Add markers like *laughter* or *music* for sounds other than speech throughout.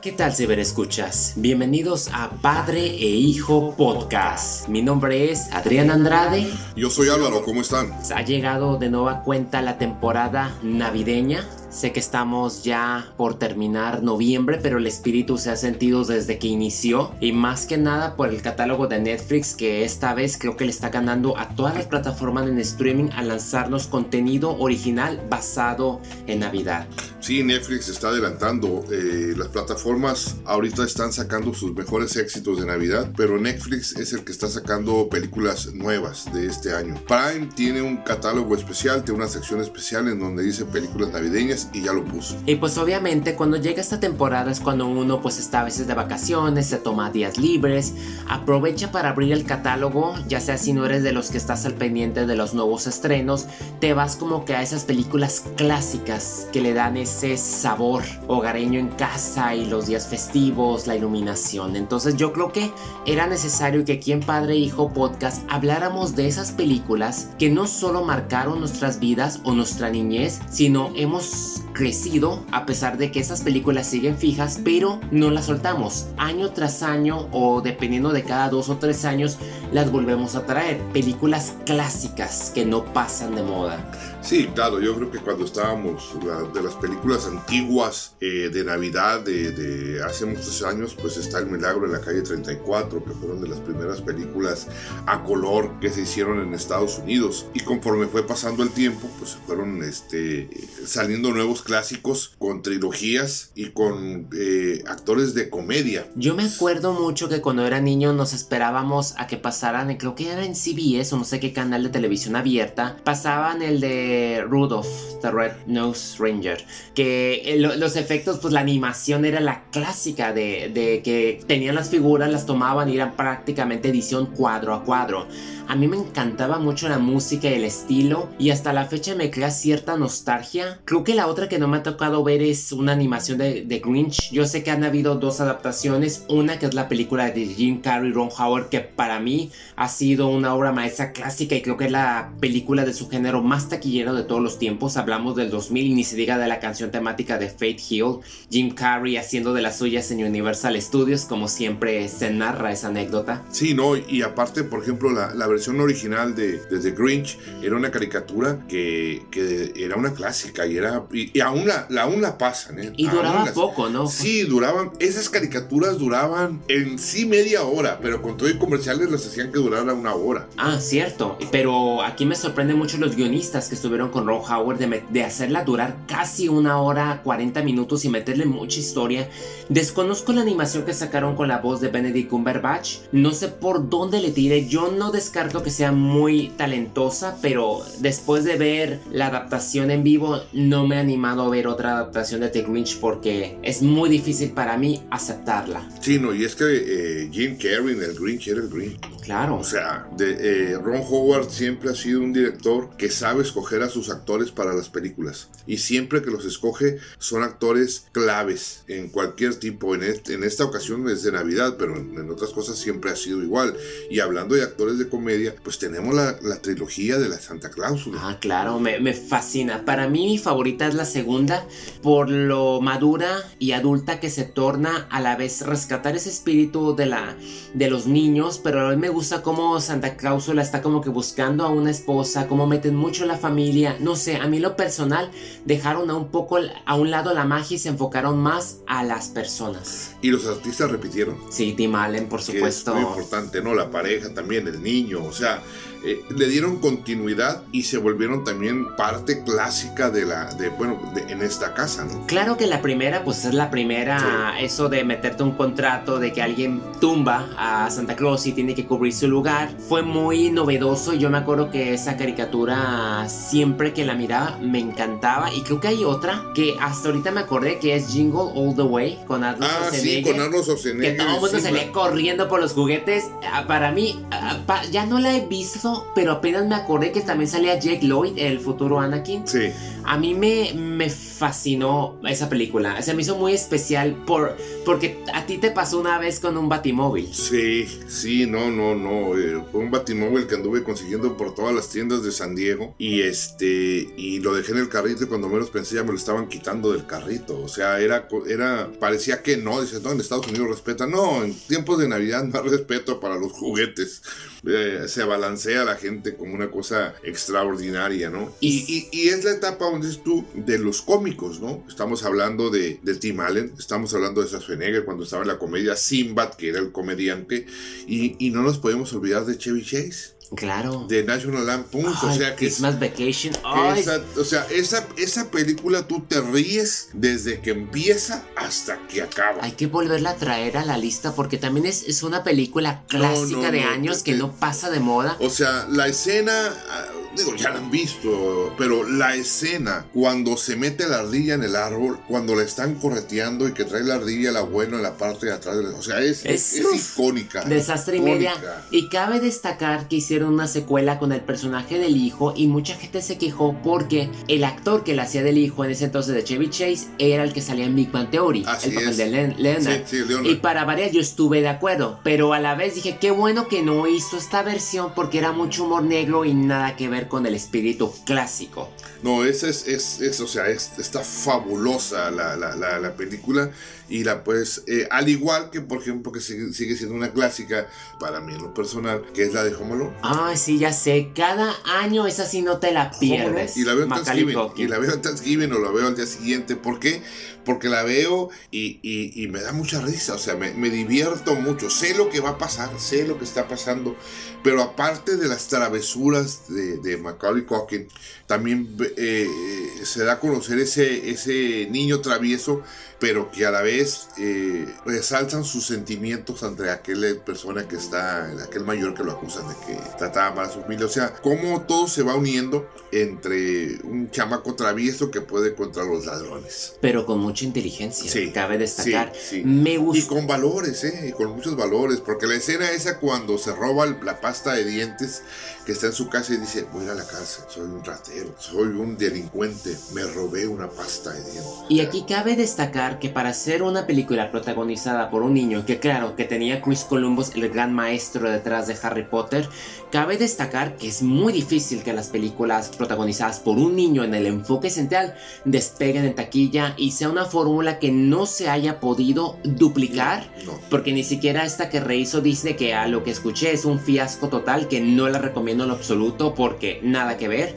¿Qué tal ciberescuchas? Bienvenidos a Padre e Hijo Podcast. Mi nombre es Adrián Andrade. Yo soy Álvaro, ¿cómo están? Ha llegado de nueva cuenta la temporada navideña Sé que estamos ya por terminar noviembre, pero el espíritu se ha sentido desde que inició y más que nada por el catálogo de Netflix que esta vez creo que le está ganando a todas las plataformas en streaming a lanzarnos contenido original basado en Navidad. Sí, Netflix está adelantando. Eh, las plataformas ahorita están sacando sus mejores éxitos de Navidad, pero Netflix es el que está sacando películas nuevas de este año. Prime tiene un catálogo especial, tiene una sección especial en donde dice películas navideñas y ya lo puso. Y pues obviamente cuando llega esta temporada es cuando uno pues está a veces de vacaciones, se toma días libres, aprovecha para abrir el catálogo, ya sea si no eres de los que estás al pendiente de los nuevos estrenos, te vas como que a esas películas clásicas que le dan ese sabor hogareño en casa y los días festivos, la iluminación. Entonces yo creo que era necesario que aquí en Padre Hijo Podcast habláramos de esas películas que no solo marcaron nuestras vidas o nuestra niñez, sino hemos crecido a pesar de que esas películas siguen fijas, pero no las soltamos. Año tras año o dependiendo de cada dos o tres años las volvemos a traer. Películas clásicas que no pasan de moda. Sí, claro, yo creo que cuando estábamos de las películas antiguas eh, de Navidad de, hace muchos años, pues está El Milagro en la calle 34, que fueron de las primeras películas a color que se hicieron en Estados Unidos. Y conforme fue pasando el tiempo, pues fueron este, saliendo nuevos clásicos con trilogías y con eh, actores de comedia. Yo me acuerdo mucho que cuando era niño nos esperábamos a que pasaran, creo que era en CBS o no sé qué canal de televisión abierta, pasaban el de Rudolph, The Red Nose Ranger, que eh, los efectos, pues la animación era la clásica de, de que tenían las figuras, las tomaban y eran prácticamente edición cuadro a cuadro. A mí me encantaba mucho la música y el estilo y hasta la fecha me crea cierta nostalgia. Creo que la otra que no me ha tocado ver es una animación de, de Grinch. Yo sé que han habido dos adaptaciones, una que es la película de Jim Carrey Ron Howard que para mí ha sido una obra maestra clásica y creo que es la película de su género más taquillero de todos los tiempos. Hablamos del 2000 y ni se diga de la canción temática de Fate Hill. Jim Carrey haciendo de las suyas en Universal Studios como siempre se narra esa anécdota. Sí, no, y aparte por ejemplo la, versión original de, The Grinch era una caricatura que, que, era una clásica y era y, aún la, aún la pasan. ¿eh? Y duraba poco, ¿no? Sí, duraban, esas caricaturas duraban en sí media hora, pero con todo y comerciales las hacían que durara una hora. Ah, cierto, pero aquí me sorprende mucho los guionistas que estuvieron con Ron Howard de, de hacerla durar casi una hora, 40 minutos y meterle mucha historia. Desconozco la animación que sacaron con la voz de Benedict Cumberbatch, no sé por dónde le tiré, yo no descarto que sea muy talentosa, pero después de ver la adaptación en vivo, no me he animado a ver otra adaptación de The Grinch porque es muy difícil para mí aceptarla. Sí, no, y es que eh, Jim Carrey en el Grinch era el Grinch. Claro. O sea, de, eh, Ron Howard siempre ha sido un director que sabe escoger a sus actores para las películas. Y siempre que los escoge son actores claves en cualquier tipo. En, en esta ocasión es de Navidad, pero en otras cosas siempre ha sido igual. Y hablando de actores de comedia, pues tenemos la, trilogía de la Santa Cláusula. Ah, claro, me, fascina. Para mí mi favorita es la segunda por lo madura y adulta que se torna a la vez rescatar ese espíritu de, la, de los niños, pero a mí me gusta cómo Santa Cláusula está como que buscando a una esposa, cómo meten mucho la familia. No sé, a mí lo personal dejaron a un poco a un lado la magia y se enfocaron más a las personas. ¿Y los artistas repitieron? Sí, Tim Allen, por supuesto. es muy importante, ¿no? La pareja también, el niño, o sea, eh, le dieron continuidad y se volvieron también parte clásica de la, de, bueno, en esta casa, ¿no? Claro que la primera, pues es la primera, eso de meterte un contrato de que alguien tumba a Santa Claus y tiene que cubrir su lugar, fue muy novedoso. Yo me acuerdo que esa caricatura, siempre que la miraba, me encantaba. Y creo que hay otra que hasta ahorita me acordé que es Jingle All the Way con Arnold ah, Sí, con Arnold Schwarzenegger. Que todo el mundo salía corriendo por los juguetes. Ah, para mí, ah, ya no la he visto pero apenas me acordé que también salía Jake Lloyd, el futuro Anakin. Sí. A mí me, me fascinó esa película. Se me hizo muy especial por, porque a ti te pasó una vez con un batimóvil. Sí, sí, no, no, no. eh, fue un batimóvil que anduve consiguiendo por todas las tiendas de San Diego. Y este, y lo dejé en el carrito y cuando menos pensé ya me lo estaban quitando del carrito. O sea, era, era, parecía que no. Dices, no, en Estados Unidos respeta. No, en tiempos de Navidad no hay respeto para los juguetes. Eh, se balancea la gente como una cosa extraordinaria, ¿no? Y, y- y es la etapa donde tú de los cómicos, ¿no? Estamos hablando de, de Tim Allen, estamos hablando de Schwarzenegger cuando estaba en la comedia Sinbad, que era el comediante, y, y no nos podemos olvidar de Chevy Chase, Claro. de National Lampoon, o sea que es- Christmas Vacation. que esa, o sea, esa, esa película tú te ríes desde que empieza hasta que acaba. Hay que volverla a traer a la lista porque también es, es una película clásica no, de no, años que te- no pasa de moda. O sea, la escena, ah, digo, ya la han visto, pero la escena cuando se mete la ardilla en el árbol, cuando la están correteando y que trae la ardilla la buena en la parte de atrás, la- o sea, es, Es- es, uf, icónica. Desastre y media. Y cabe destacar que hicieron una secuela con el personaje del hijo y mucha gente se quejó porque el actor que le hacía del hijo en ese entonces de Chevy Chase era el que salía en Big Bang Theory, Así el papel es. de Len- Leonard. Sí, sí, Leonard. Y para varias yo estuve de acuerdo, pero a la vez dije, qué bueno que no hizo esta versión porque era mucho humor negro y nada que ver con el espíritu clásico. No, esa es, es, es, o sea, es- está fabulosa la, la, la película y la pues, eh, al igual que por ejemplo que sigue, sigue siendo una clásica para mí en lo personal, que es la de Home Alone. Ay, sí, ya sé, cada año esa sí no te la pierdes. Y la veo en Thanksgiving. Y la veo en Thanksgiving o la veo al día siguiente. ¿Por qué? Porque la veo y, y- y me da mucha risa. O sea, me, me divierto mucho. Sé lo que va a pasar, sé lo que está pasando. Pero aparte de las travesuras de, de Macaulay Culkin, también eh, se da a conocer ese, ese niño travieso, pero que a la vez eh, resaltan sus sentimientos ante aquella persona que está, aquel mayor que lo acusan de que trataba mal a su familia. O sea, cómo todo se va uniendo entre un chamaco travieso que puede contra los ladrones. Pero con mucha inteligencia, Sí, cabe destacar. sí, sí. Me Y gusta. con valores, ¿eh? Y con muchos valores. Porque la escena esa cuando se roba la pasta de dientes que está en su casa y dice, voy a la cárcel, soy un ratero, soy un delincuente, me robé una pasta de dientes. Y aquí cabe destacar que para hacer una película protagonizada por un niño, que claro, que tenía Chris Columbus, el gran maestro detrás de Harry Potter, cabe destacar que es muy difícil que las películas protagonizadas por un niño en el enfoque central despeguen en taquilla y sea una fórmula que no se haya podido duplicar. No. Porque ni siquiera esta que rehizo Disney, que a lo que escuché es un fiasco total, que no la recomiendo en absoluto porque nada que ver.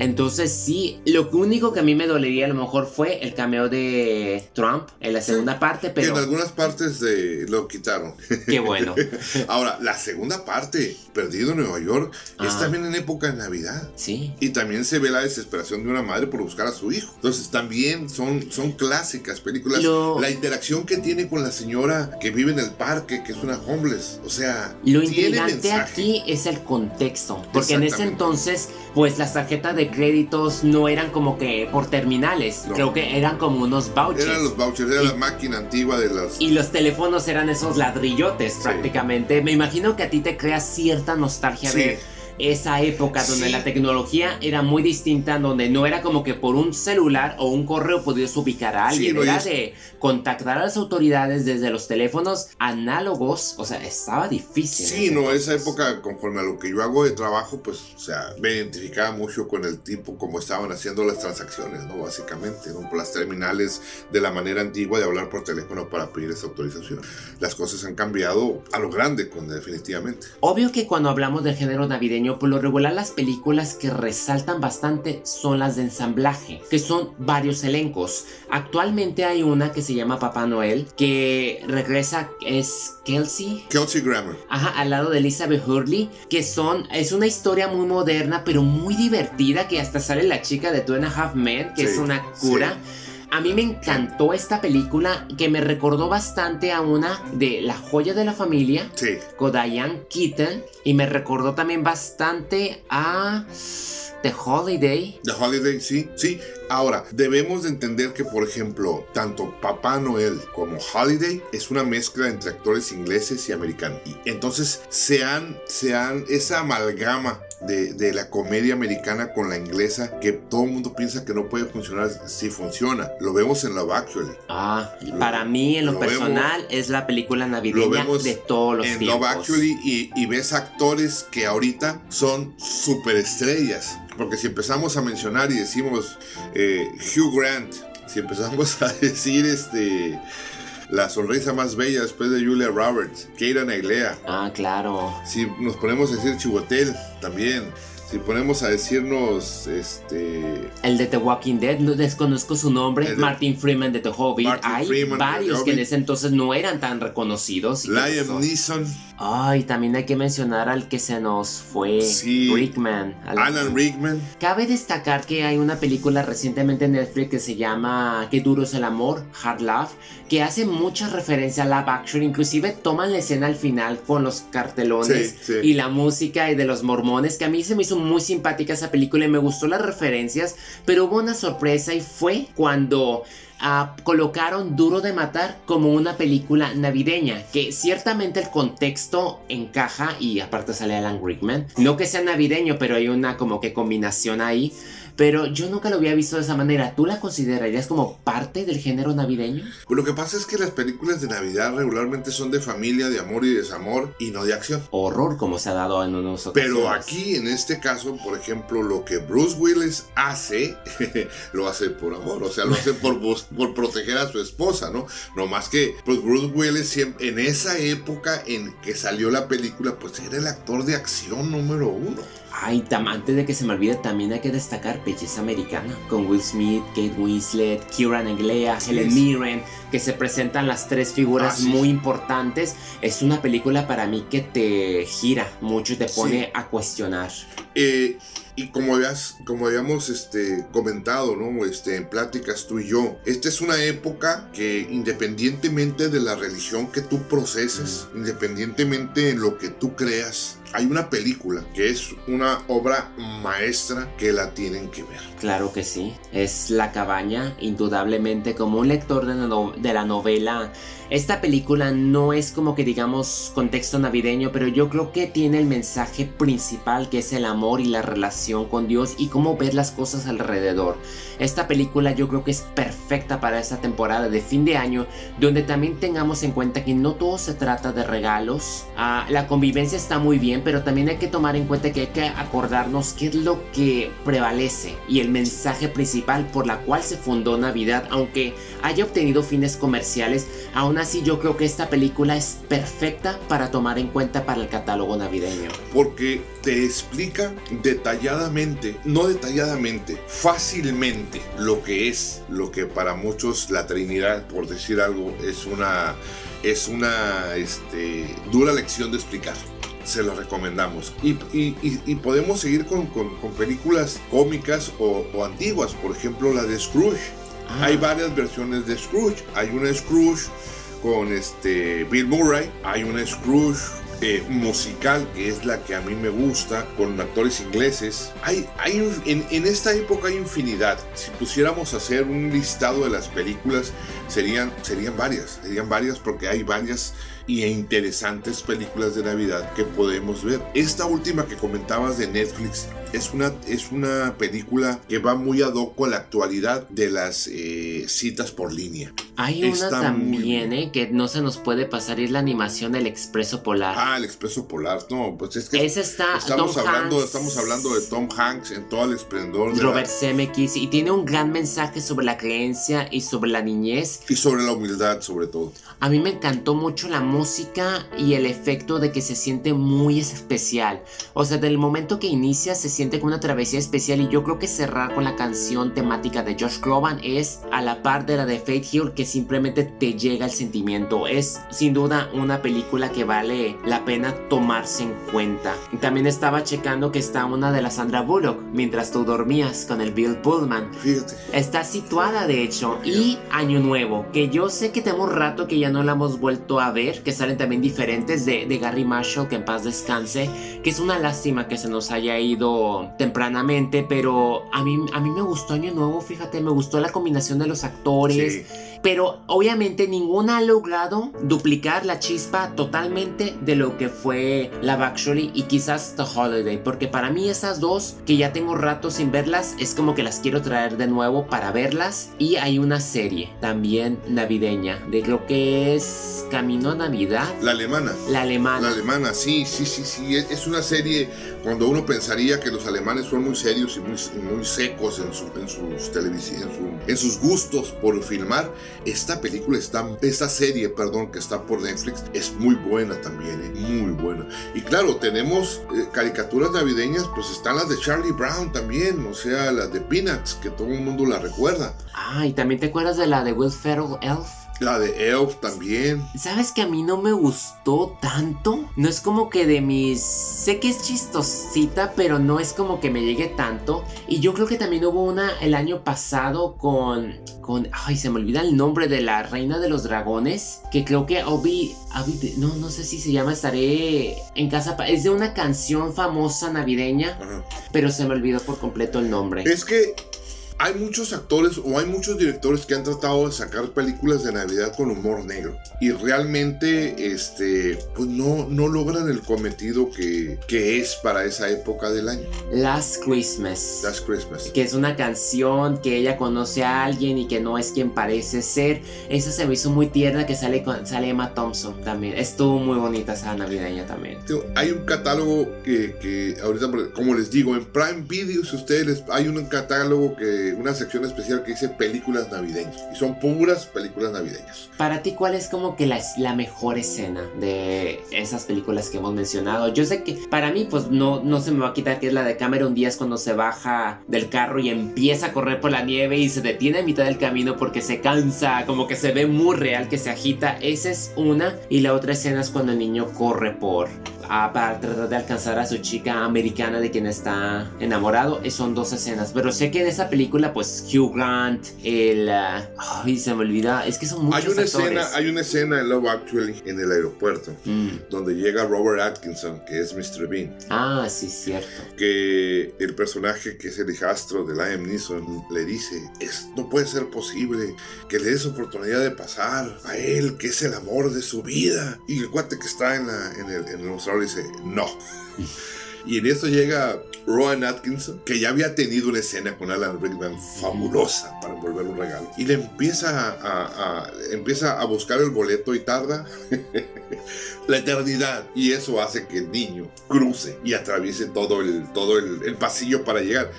Entonces sí, lo único que a mí me dolería a lo mejor fue el cameo de Trump en la segunda parte, Que en pero algunas partes de, lo quitaron. qué bueno. *laughs* Ahora, la segunda parte, Perdido en Nueva York, es Ah. también en época de Navidad. Sí. Y también se ve la desesperación de una madre por buscar a su hijo. Entonces también son, son clásicas películas. Lo- La interacción que tiene con la señora que vive en el parque, que es una homeless. O sea, Lo intrigante mensaje. aquí es el contexto, porque en ese entonces, pues las tarjetas de créditos no eran como que por terminales, No. creo que eran como unos vouchers. Eran los vouchers, era Y- la máquina antigua de las... Y los teléfonos eran esos ladrillotes prácticamente. Me imagino que a ti te crea cierta nostalgia Sí. ver esa época donde Sí. la tecnología era muy distinta, donde no era como que por un celular o un correo podías ubicar a Sí, alguien, no, y era es- de contactar a las autoridades desde los teléfonos análogos, o sea, estaba difícil. Sí, no, esa época, conforme a lo que yo hago de trabajo, pues, o sea, me identificaba mucho con el tipo como estaban haciendo las transacciones, ¿no? Básicamente, ¿no? Por las terminales de la manera antigua de hablar por teléfono para pedir esa autorización. Las cosas han cambiado a lo grande, con, definitivamente. Obvio que cuando hablamos del género navideño, por lo regular las películas que resaltan bastante son las de ensamblaje, que son varios elencos. Actualmente hay una que se llama Papá Noel, que regresa, es Kelsey. Kelsey Grammer. Ajá, al lado de Elizabeth Hurley, que son, es una historia muy moderna, pero muy divertida, que hasta sale la chica de Two and a Half Men, que Sí, es una cura. A mí me encantó esta película, que me recordó bastante a una de La joya de la familia, Sí. con Diane Keaton y me recordó también bastante a The Holiday. The Holiday, sí, sí. Ahora, debemos de entender que, por ejemplo, tanto Papá Noel como Holiday es una mezcla entre actores ingleses y americanos. Y entonces se han, se han, esa amalgama de, de, la comedia americana con la inglesa que todo el mundo piensa que no puede funcionar, sí funciona. Lo vemos en Love Actually. Ah, lo, para mí en lo, lo personal vemos, es la película navideña de todos los en tiempos. Love Actually y, y ves actores que ahorita son superestrellas. Porque si empezamos a mencionar y decimos eh, Hugh Grant, si empezamos a *laughs* decir este la sonrisa más bella después de Julia Roberts, Keira Nailea. Ah, claro. Si nos ponemos a decir Chivotel también. Si ponemos a decirnos este el de The Walking Dead, no desconozco su nombre, de, Martin Freeman de The Hobbit. Martin Hay Freeman varios que en ese entonces no eran tan reconocidos. Liam Neeson. Ay, también hay que mencionar al que se nos fue sí. Rickman. Alan Rickman. Cabe destacar que hay una película recientemente en Netflix que se llama Qué duro es el amor, Hard Love, que hace mucha referencia a Love Actually, inclusive toman la escena al final con los cartelones sí, sí. y la música y de los mormones, que a mí se me hizo muy simpática esa película y me gustó las referencias, pero hubo una sorpresa y fue cuando Uh, colocaron Duro de Matar como una película navideña, que ciertamente el contexto encaja y aparte sale Alan Rickman. No que sea navideño, pero hay una como que combinación ahí. Pero yo nunca lo había visto de esa manera. ¿Tú la considerarías como parte del género navideño? Pues lo que pasa es que las películas de Navidad regularmente son de familia, de amor y desamor y no de acción. Horror como se ha dado en unos Pero aquí, en este caso, por ejemplo, lo que Bruce Willis hace, *laughs* lo hace por amor. O sea, lo hace por, por proteger a su esposa, ¿no? No más que, pues Bruce Willis siempre, en esa época en que salió la película, pues era el actor de acción número uno. Ay, antes de que se me olvide, también hay que destacar Belleza Americana con Will Smith, Kate Winslet, Kieran Naglea, Sí, Helen. Mirren, que se presentan las tres figuras Ah, sí. muy importantes. Es una película para mí que te gira mucho y te pone Sí. a cuestionar. Eh, y como, habías, como habíamos este, comentado, ¿no? Este, en pláticas tú y yo, esta es una época que independientemente de la religión que tú proceses, independientemente en lo que tú creas, hay una película que es una obra maestra que la tienen que ver. Claro que sí. Es La Cabaña, indudablemente, como un lector de no- de la novela. Esta película no es como que digamos contexto navideño, pero yo creo que tiene el mensaje principal que es el amor y la relación con Dios y cómo ver las cosas alrededor. Esta película yo creo que es perfecta para esta temporada de fin de año, donde también tengamos en cuenta que no todo se trata de regalos. Ah, la convivencia está muy bien, pero también hay que tomar en cuenta que hay que acordarnos qué es lo que prevalece y el mensaje principal por la cual se fundó Navidad, aunque haya obtenido fines comerciales, aún así yo creo que esta película es perfecta para tomar en cuenta para el catálogo navideño. Porque te explica detalladamente, no detalladamente, fácilmente lo que es, lo que para muchos la Trinidad, por decir algo, es una, es una este, dura lección de explicar. Se lo recomendamos. Y, y- y- y podemos seguir con, con- con películas cómicas o, o antiguas, por ejemplo la de Scrooge. Ah, Hay varias versiones de Scrooge. Hay una Scrooge con este Bill Murray. Hay una Scrooge eh, musical que es la que a mí me gusta con actores ingleses. Hay, hay en, en esta época hay infinidad. Si pusiéramos a hacer un listado de las películas serían, serían varias. Serían varias porque hay varias y interesantes películas de Navidad que podemos ver. Esta última que comentabas de Netflix es una, es una película que va muy ad hoc con la actualidad de las eh, citas por línea. hay una está también, muy- eh, que no se nos puede pasar, es la animación del Expreso Polar. Ah, el Expreso Polar. No, pues es que Ese está estamos Tom hablando, Hanks, estamos hablando de Tom Hanks en todo el esplendor de la- Robert Zemeckis y tiene un gran mensaje sobre la creencia y sobre la niñez. y sobre la humildad sobre todo. A mí me encantó mucho la música y el efecto de que se siente muy especial. O sea, del momento que inicia se siente como una travesía especial y yo creo que cerrar con la canción temática de Josh Groban es a la par de la de Faith Hill que simplemente te llega el sentimiento. Es sin duda una película que vale la pena tomarse en cuenta. También estaba checando que está una de la Sandra Bullock mientras tú dormías con el Bill Pullman. Fíjate. Está situada de hecho y Año Nuevo, que yo sé que tenemos rato que ya no la hemos vuelto a ver, que salen también diferentes de, de Gary Marshall, que en paz descanse, que es una lástima que se nos haya ido tempranamente, pero a mí, a mí me gustó Año Nuevo, fíjate, me gustó la combinación de los actores. Sí. Pero obviamente ninguna ha logrado duplicar la chispa totalmente de lo que fue Love Actually y quizás The Holiday. Porque para mí esas dos, que ya tengo rato sin verlas, es como que las quiero traer de nuevo para verlas. Y hay una serie también navideña, de creo que es Camino a Navidad. La alemana. La alemana. La alemana, sí, sí, sí, sí. Es una serie cuando uno pensaría que los alemanes son muy serios y muy, muy secos en, su- en sus en, en sus gustos por filmar. Esta película está, esta serie, perdón, que está por Netflix, es muy buena también, eh, muy buena. Y claro, tenemos eh, caricaturas navideñas, pues están las de Charlie Brown también, o sea, las de Peanuts, que todo el mundo la recuerda. Ah, y también te acuerdas de la de Will Ferrell Elf. La de Elf también. ¿Sabes que a mí no me gustó tanto? No es como que de mis... Sé que es chistosita, pero no es como que me llegue tanto. Y yo creo que también hubo una el año pasado con... con ay, se me olvida el nombre de la reina de los dragones. Que creo que Obi... Obi- no, no sé si se llama Estaré en casa... Es de una canción famosa navideña, Ajá. pero se me olvidó por completo el nombre. Es que hay muchos actores o hay muchos directores que han tratado de sacar películas de Navidad con humor negro y realmente este pues no, no logran el cometido que, que es para esa época del año. Last Christmas. Last Christmas. que es una canción que ella conoce a alguien y que no es quien parece ser. Esa se me hizo muy tierna que sale con, sale Emma Thompson también. Estuvo muy bonita esa navideña también. Hay un catálogo que, que ahorita, como les digo, en Prime Video, si ustedes hay un catálogo que, una sección especial que dice películas navideñas. Y son puras películas navideñas. Para ti, ¿cuál es como que la, mejor escena de esas películas que hemos mencionado? Yo sé que para mí, pues no, no se me va a quitar que es la de Cameron Díaz cuando se baja del carro y empieza a correr por la nieve y se detiene a mitad del camino porque se cansa, como que se ve muy real que se agita. Esa es una. Y la otra escena es cuando el niño corre por. Ah, para tratar de alcanzar a su chica americana de quien está enamorado. Eh, Son dos escenas. Pero sé que en esa película, pues Hugh Grant, el. ah, ay, se me olvida. Es que son muchos Hay una, actores. escena, hay una escena en Love Actually en el aeropuerto Mm. donde llega Robert Atkinson, que es Mr. Bean. Ah, sí, cierto. que el personaje que es el hijastro de Liam Neeson le dice, es, no puede ser posible que le des oportunidad de pasar a él, que es el amor de su vida. Y el cuate que está en, la, en, el, en el mostrador dice, no. Y en esto llega Rowan Atkinson, que ya había tenido una escena con Alan Rickman fabulosa para envolver un regalo. Y le empieza a, empieza a buscar el boleto y tarda *laughs* la eternidad. Y eso hace que el niño cruce y atraviese todo el, todo el pasillo para llegar.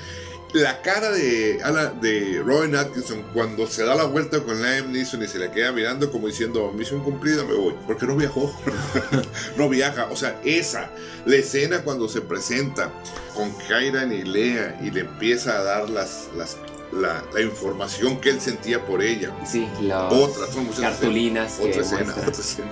La cara de, de Rowan Atkinson cuando se da la vuelta con Liam Neeson y se le queda mirando como diciendo, misión cumplida, me voy. Porque no viajó. *laughs* no viaja. O sea, esa, la escena cuando se presenta con Kairan y Lea y le empieza a dar las, las, la, la información que él sentía por ella. Sí, los Otra, son muchas cartulinas que otra escena, otra escena.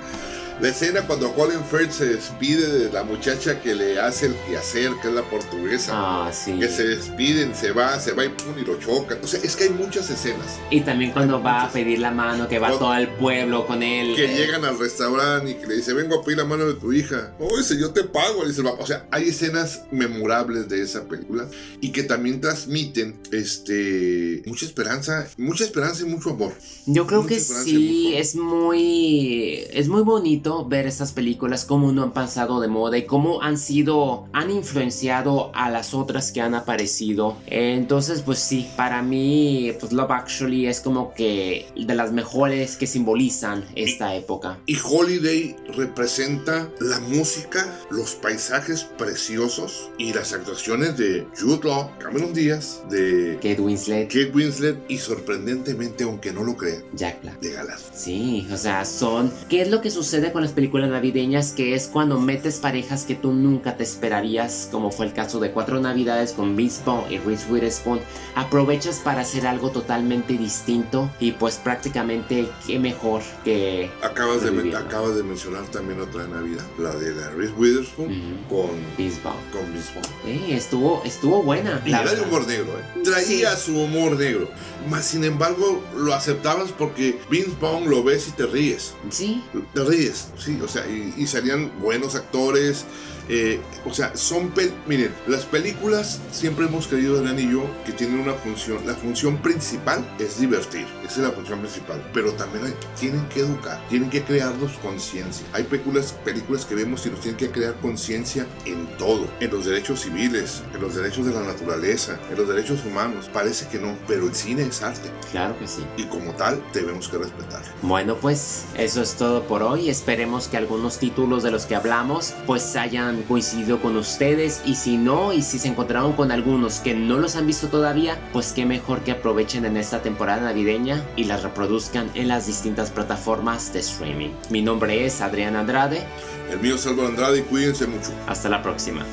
La escena cuando Colin Firth se despide de la muchacha que le hace el quehacer, que es la portuguesa. Ah, sí. Que se despiden, se va, se va y pum, y lo choca. O sea, es que hay muchas escenas. Y también cuando Hay va a pedir la mano, que va Cuando- todo el pueblo con él. Que eh, llegan al restaurante y que le dice, vengo a pedir la mano de tu hija. No, dice, yo te pago. Le dice, el papá. o sea, hay escenas memorables de esa película y que también transmiten este, mucha esperanza, mucha esperanza y mucho amor. Yo creo mucha que sí, es muy, es muy bonito ver estas películas, cómo no han pasado de moda y cómo han sido, han influenciado a las otras que han aparecido. Entonces, pues sí, para mí, pues Love Actually es como que de las mejores que simbolizan esta época. Y Holiday representa la música, los paisajes preciosos y las actuaciones de Jude Law, Cameron Díaz, de Kate Winslet, Kate Winslet y sorprendentemente, aunque no lo crean, Jack Black. de Galán. Sí, o sea, son... ¿Qué es lo que sucede con las películas navideñas? Que es cuando metes parejas que tú nunca te esperarías, como fue el caso de Cuatro Navidades con Vince Vaughn y Reese Witherspoon. Aprovechas para hacer algo totalmente distinto y pues prácticamente qué mejor que... Acabas de, acabas de mencionar también otra de Navidad, la de la Reese Witherspoon Ujú. con, Vince Vaughn. con Vince Vaughn. Eh, estuvo, estuvo buena. Y la era de humor negro, ¿eh? Traía su humor negro. Mas sin embargo, lo aceptabas porque Vince Vaughn lo ves y te ríes. Sí, Te ríes, sí, o sea, y, y salían buenos actores. Eh, o sea, son, miren, las películas siempre hemos creído, Adrián y yo, que tienen una función, la función principal es divertir, esa es la función principal, pero también tienen que educar, tienen que crearnos conciencia. Hay películas, películas que vemos y nos tienen que crear conciencia en todo, en los derechos civiles, en los derechos de la naturaleza, en los derechos humanos. Parece que no, pero el cine es arte. Claro que sí. Y como tal, debemos que respetar. Bueno, pues eso es todo por hoy. Esperemos que algunos títulos de los que hablamos pues hayan coincidido con ustedes y si no y si se encontraron con algunos que no los han visto todavía, pues qué mejor que aprovechen en esta temporada navideña y las reproduzcan en las distintas plataformas de streaming. Mi nombre es Adrián Andrade. El mío es Álvaro Andrade y cuídense mucho. Hasta la próxima.